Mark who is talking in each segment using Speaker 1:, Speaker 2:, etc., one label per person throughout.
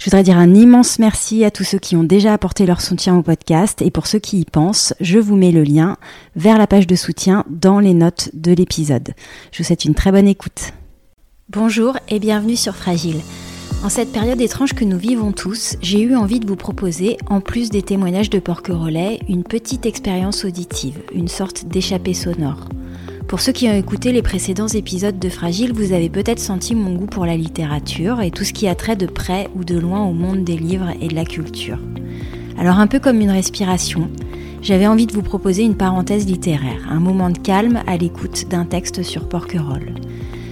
Speaker 1: Je voudrais dire un immense merci à tous ceux qui ont déjà apporté leur soutien au podcast et pour ceux qui y pensent, je vous mets le lien vers la page de soutien dans les notes de l'épisode. Je vous souhaite une très bonne écoute. Bonjour et bienvenue sur Fragile. En cette période étrange que nous vivons tous, j'ai eu envie de vous proposer, en plus des témoignages de Porquerolais, une petite expérience auditive, une sorte d'échappée sonore. Pour ceux qui ont écouté les précédents épisodes de Fragile, vous avez peut-être senti mon goût pour la littérature et tout ce qui a trait de près ou de loin au monde des livres et de la culture. Alors un peu comme une respiration, j'avais envie de vous proposer une parenthèse littéraire, un moment de calme à l'écoute d'un texte sur Porquerolles.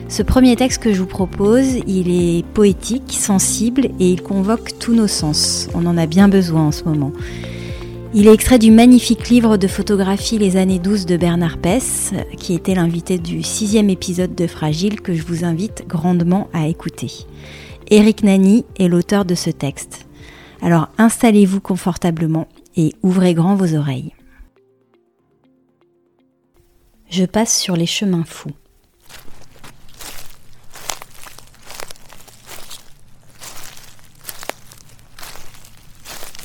Speaker 1: Ce premier texte que je vous propose, il est poétique, sensible et il convoque tous nos sens. On en a bien besoin en ce moment. Il est extrait du magnifique livre de photographie Les années 12 de Bernard Pess, qui était l'invité du sixième épisode de Fragile que je vous invite grandement à écouter. Eric Nani est l'auteur de ce texte. Alors installez-vous confortablement et ouvrez grand vos oreilles. Je passe sur les chemins fous.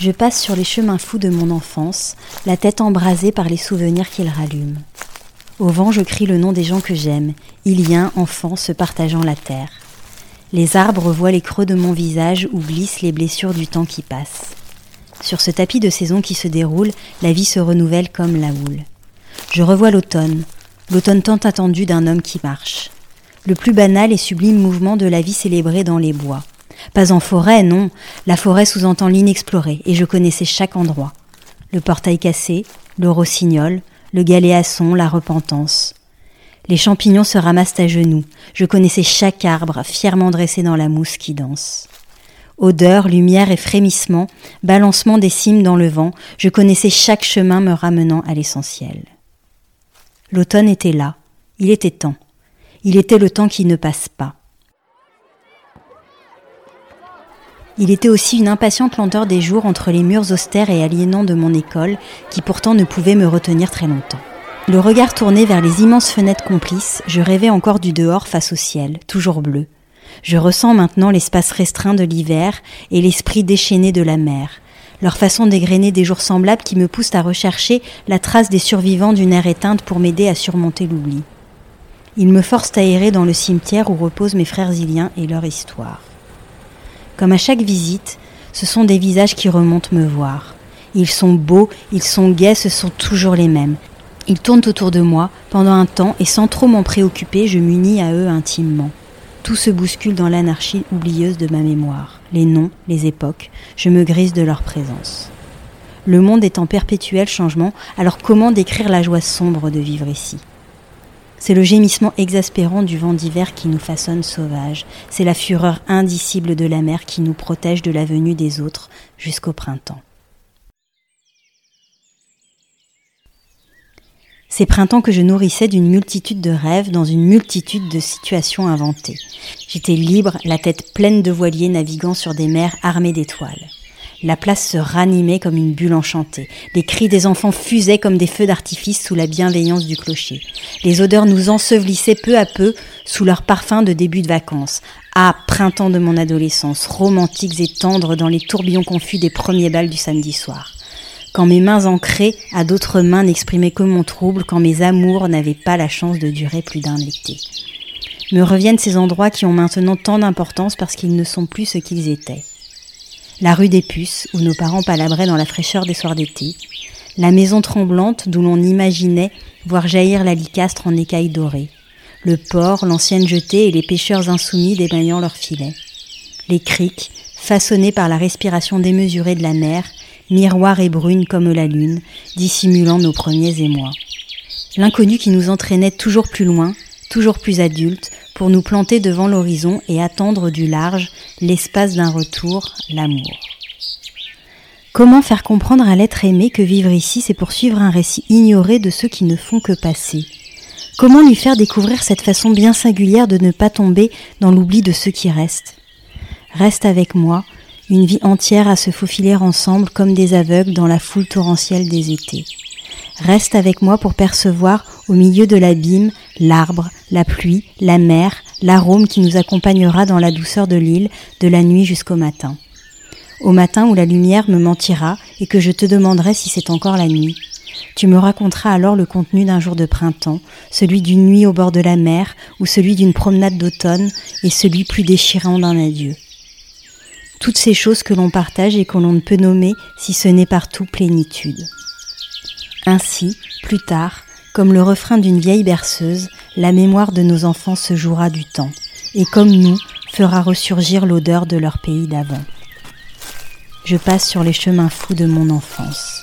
Speaker 1: Je passe sur les chemins fous de mon enfance, la tête embrasée par les souvenirs qu'ils rallument. Au vent, je crie le nom des gens que j'aime, Iliens, enfants, se partageant la terre. Les arbres voient les creux de mon visage où glissent les blessures du temps qui passe. Sur ce tapis de saison qui se déroule, la vie se renouvelle comme la houle. Je revois l'automne, l'automne tant attendu d'un homme qui marche. Le plus banal et sublime mouvement de la vie célébrée dans les bois. Pas en forêt, non. La forêt sous-entend l'inexploré, et je connaissais chaque endroit. Le portail cassé, le rossignol, le galéasson, la repentance. Les champignons se ramassent à genoux. Je connaissais chaque arbre, fièrement dressé dans la mousse qui danse. Odeur, lumière et frémissement, balancement des cimes dans le vent, je connaissais chaque chemin me ramenant à l'essentiel. L'automne était là, il était temps. Il était le temps qui ne passe pas. Il était aussi une impatiente lenteur des jours entre les murs austères et aliénants de mon école, qui pourtant ne pouvaient me retenir très longtemps. Le regard tourné vers les immenses fenêtres complices, je rêvais encore du dehors face au ciel, toujours bleu. Je ressens maintenant l'espace restreint de l'hiver et l'esprit déchaîné de la mer, leur façon d'égrener des jours semblables qui me poussent à rechercher la trace des survivants d'une ère éteinte pour m'aider à surmonter l'oubli. Ils me forcent à errer dans le cimetière où reposent mes frères iliens et leur histoire. Comme à chaque visite, ce sont des visages qui remontent me voir. Ils sont beaux, ils sont gais, ce sont toujours les mêmes. Ils tournent autour de moi pendant un temps et sans trop m'en préoccuper, je m'unis à eux intimement. Tout se bouscule dans l'anarchie oublieuse de ma mémoire. Les noms, les époques, je me grise de leur présence. Le monde est en perpétuel changement, alors comment décrire la joie sombre de vivre ici? C'est le gémissement exaspérant du vent d'hiver qui nous façonne sauvages. C'est la fureur indicible de la mer qui nous protège de la venue des autres jusqu'au printemps. Ces printemps que je nourrissais d'une multitude de rêves dans une multitude de situations inventées. J'étais libre, la tête pleine de voiliers naviguant sur des mers armées d'étoiles. La place se ranimait comme une bulle enchantée. Les cris des enfants fusaient comme des feux d'artifice sous la bienveillance du clocher. Les odeurs nous ensevelissaient peu à peu sous leur parfum de début de vacances. Ah, printemps de mon adolescence, romantiques et tendres dans les tourbillons confus des premiers bals du samedi soir. Quand mes mains ancrées à d'autres mains n'exprimaient que mon trouble, quand mes amours n'avaient pas la chance de durer plus d'un été. Me reviennent ces endroits qui ont maintenant tant d'importance parce qu'ils ne sont plus ce qu'ils étaient la rue des Puces, où nos parents palabraient dans la fraîcheur des soirs d'été, la maison tremblante d'où l'on imaginait voir jaillir la licastre en écailles dorées, le port, l'ancienne jetée et les pêcheurs insoumis débaillant leurs filets, les criques, façonnées par la respiration démesurée de la mer, miroirs et brunes comme la lune, dissimulant nos premiers émois. L'inconnu qui nous entraînait toujours plus loin, toujours plus adulte, pour nous planter devant l'horizon et attendre du large l'espace d'un retour, l'amour. Comment faire comprendre à l'être aimé que vivre ici, c'est poursuivre un récit ignoré de ceux qui ne font que passer? Comment lui faire découvrir cette façon bien singulière de ne pas tomber dans l'oubli de ceux qui restent? Reste avec moi, une vie entière à se faufiler ensemble comme des aveugles dans la foule torrentielle des étés. Reste avec moi pour percevoir au milieu de l'abîme l'arbre, la pluie, la mer, l'arôme qui nous accompagnera dans la douceur de l'île de la nuit jusqu'au matin. Au matin où la lumière me mentira et que je te demanderai si c'est encore la nuit. Tu me raconteras alors le contenu d'un jour de printemps, celui d'une nuit au bord de la mer ou celui d'une promenade d'automne et celui plus déchirant d'un adieu. Toutes ces choses que l'on partage et que l'on ne peut nommer si ce n'est partout plénitude. Ainsi, plus tard, comme le refrain d'une vieille berceuse, la mémoire de nos enfants se jouera du temps, et comme nous, fera ressurgir l'odeur de leur pays d'avant. Je passe sur les chemins fous de mon enfance.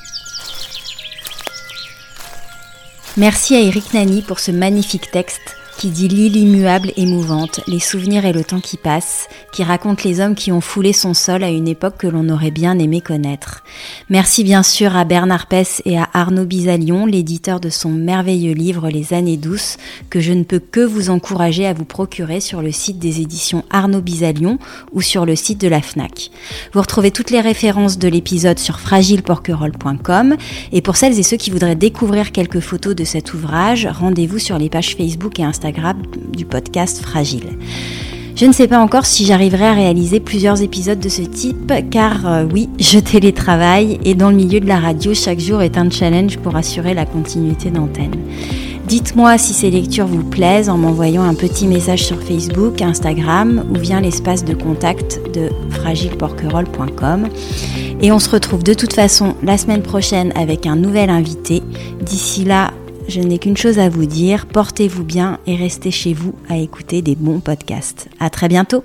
Speaker 1: Merci à Eric Nani pour ce magnifique texte qui dit l'île immuable émouvante, les souvenirs et le temps qui passe, qui raconte les hommes qui ont foulé son sol à une époque que l'on aurait bien aimé connaître. Merci bien sûr à Bernard Pess et à Arnaud Bisalion, l'éditeur de son merveilleux livre Les années douces, que je ne peux que vous encourager à vous procurer sur le site des éditions Arnaud Bisalion ou sur le site de la FNAC. Vous retrouvez toutes les références de l'épisode sur fragileporquerolles.com et pour celles et ceux qui voudraient découvrir quelques photos de cet ouvrage, rendez-vous sur les pages Facebook et Du podcast Fragile. Je ne sais pas encore si j'arriverai à réaliser plusieurs épisodes de ce type, car euh, oui, je télétravaille et dans le milieu de la radio, chaque jour est un challenge pour assurer la continuité d'antenne. Dites-moi si ces lectures vous plaisent en m'envoyant un petit message sur Facebook, Instagram ou via l'espace de contact de fragileporquerolles.com. Et on se retrouve de toute façon la semaine prochaine avec un nouvel invité. D'ici là, je n'ai qu'une chose à vous dire, portez-vous bien et restez chez vous à écouter des bons podcasts. À très bientôt!